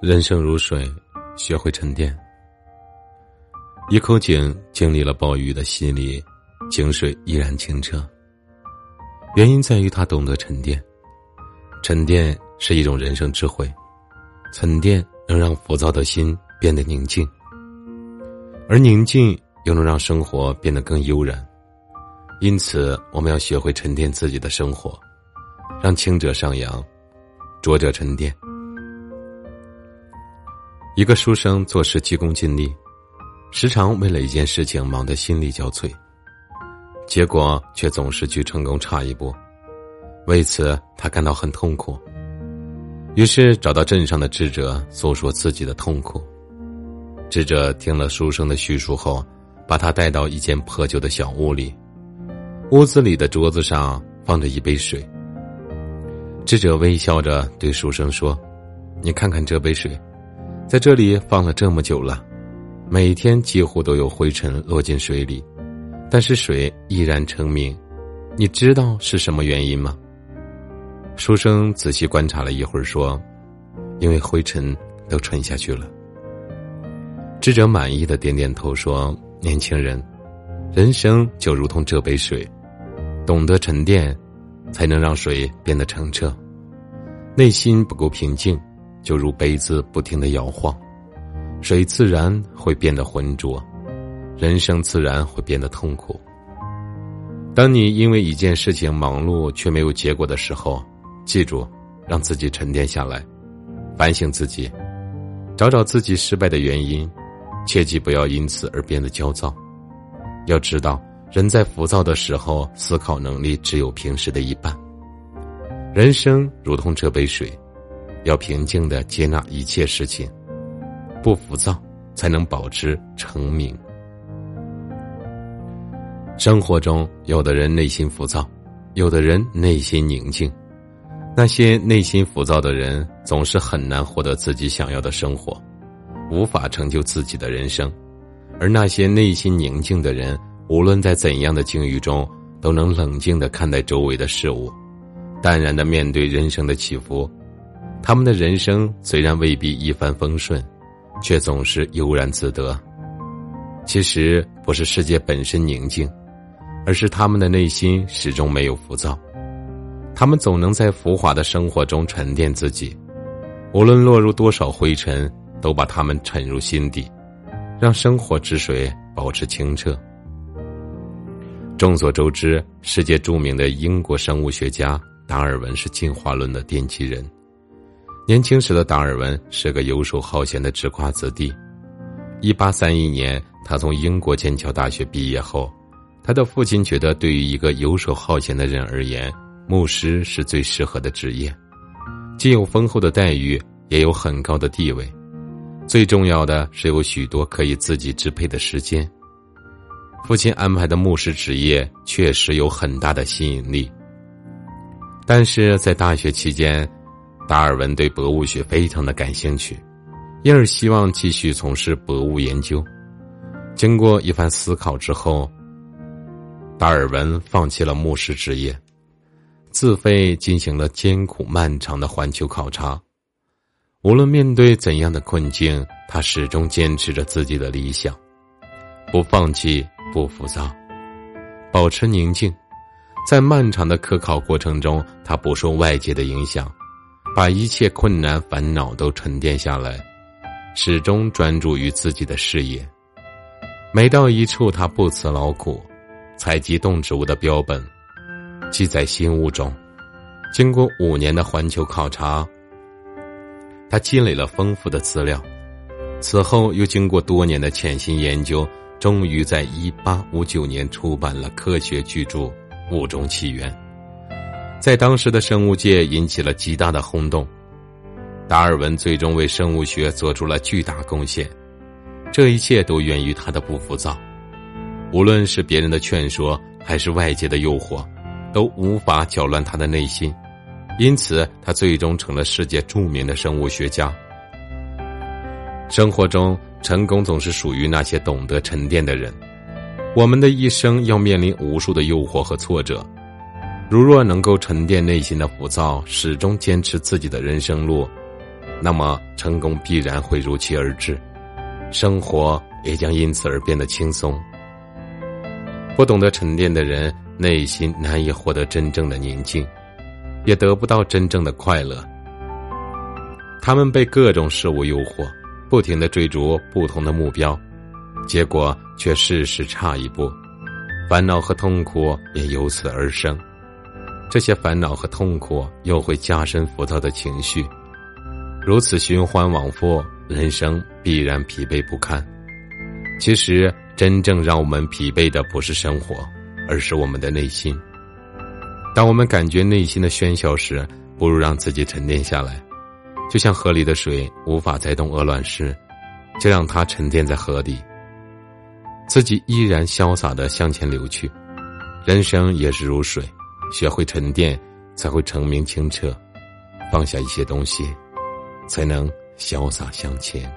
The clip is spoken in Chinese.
人生如水，学会沉淀。一口井经历了暴雨的洗礼，井水依然清澈。原因在于他懂得沉淀。沉淀是一种人生智慧，沉淀能让浮躁的心变得宁静，而宁静又能让生活变得更悠然。因此，我们要学会沉淀自己的生活，让清者上扬，浊者沉淀。一个书生做事急功近利，时常为了一件事情忙得心力交瘁，结果却总是距成功差一步，为此他感到很痛苦。于是找到镇上的智者诉说自己的痛苦。智者听了书生的叙述后，把他带到一间破旧的小屋里，屋子里的桌子上放着一杯水。智者微笑着对书生说：“你看看这杯水。”在这里放了这么久了，每天几乎都有灰尘落进水里，但是水依然澄明。你知道是什么原因吗？书生仔细观察了一会儿，说：“因为灰尘都沉下去了。”智者满意的点点头，说：“年轻人，人生就如同这杯水，懂得沉淀，才能让水变得澄澈。内心不够平静。”就如杯子不停的摇晃，水自然会变得浑浊，人生自然会变得痛苦。当你因为一件事情忙碌却没有结果的时候，记住，让自己沉淀下来，反省自己，找找自己失败的原因，切记不要因此而变得焦躁。要知道，人在浮躁的时候，思考能力只有平时的一半。人生如同这杯水。要平静的接纳一切事情，不浮躁，才能保持成名。生活中，有的人内心浮躁，有的人内心宁静。那些内心浮躁的人，总是很难获得自己想要的生活，无法成就自己的人生；而那些内心宁静的人，无论在怎样的境遇中，都能冷静的看待周围的事物，淡然的面对人生的起伏。他们的人生虽然未必一帆风顺，却总是悠然自得。其实不是世界本身宁静，而是他们的内心始终没有浮躁。他们总能在浮华的生活中沉淀自己，无论落入多少灰尘，都把他们沉入心底，让生活之水保持清澈。众所周知，世界著名的英国生物学家达尔文是进化论的奠基人。年轻时的达尔文是个游手好闲的纨绔子弟。一八三一年，他从英国剑桥大学毕业后，他的父亲觉得，对于一个游手好闲的人而言，牧师是最适合的职业，既有丰厚的待遇，也有很高的地位，最重要的是有许多可以自己支配的时间。父亲安排的牧师职业确实有很大的吸引力，但是在大学期间。达尔文对博物学非常的感兴趣，因而希望继续从事博物研究。经过一番思考之后，达尔文放弃了牧师职业，自费进行了艰苦漫长的环球考察。无论面对怎样的困境，他始终坚持着自己的理想，不放弃，不浮躁，保持宁静。在漫长的科考过程中，他不受外界的影响。把一切困难烦恼都沉淀下来，始终专注于自己的事业。每到一处，他不辞劳苦，采集动植物的标本，记载新物种。经过五年的环球考察，他积累了丰富的资料。此后又经过多年的潜心研究，终于在一八五九年出版了科学巨著《物种起源》。在当时的生物界引起了极大的轰动，达尔文最终为生物学做出了巨大贡献。这一切都源于他的不浮躁，无论是别人的劝说，还是外界的诱惑，都无法搅乱他的内心。因此，他最终成了世界著名的生物学家。生活中，成功总是属于那些懂得沉淀的人。我们的一生要面临无数的诱惑和挫折。如若能够沉淀内心的浮躁，始终坚持自己的人生路，那么成功必然会如期而至，生活也将因此而变得轻松。不懂得沉淀的人，内心难以获得真正的宁静，也得不到真正的快乐。他们被各种事物诱惑，不停的追逐不同的目标，结果却事事差一步，烦恼和痛苦也由此而生。这些烦恼和痛苦又会加深浮躁的情绪，如此循环往复，人生必然疲惫不堪。其实。真正让我们疲惫的不是生活，而是我们的内心。当我们感觉内心的喧嚣时，不如让自己沉淀下来，就像河里的水无法再动鹅卵石，就让它沉淀在河底，自己依然潇洒的向前流去。人生也是如水，学会沉淀，才会澄明清澈；放下一些东西，才能潇洒向前。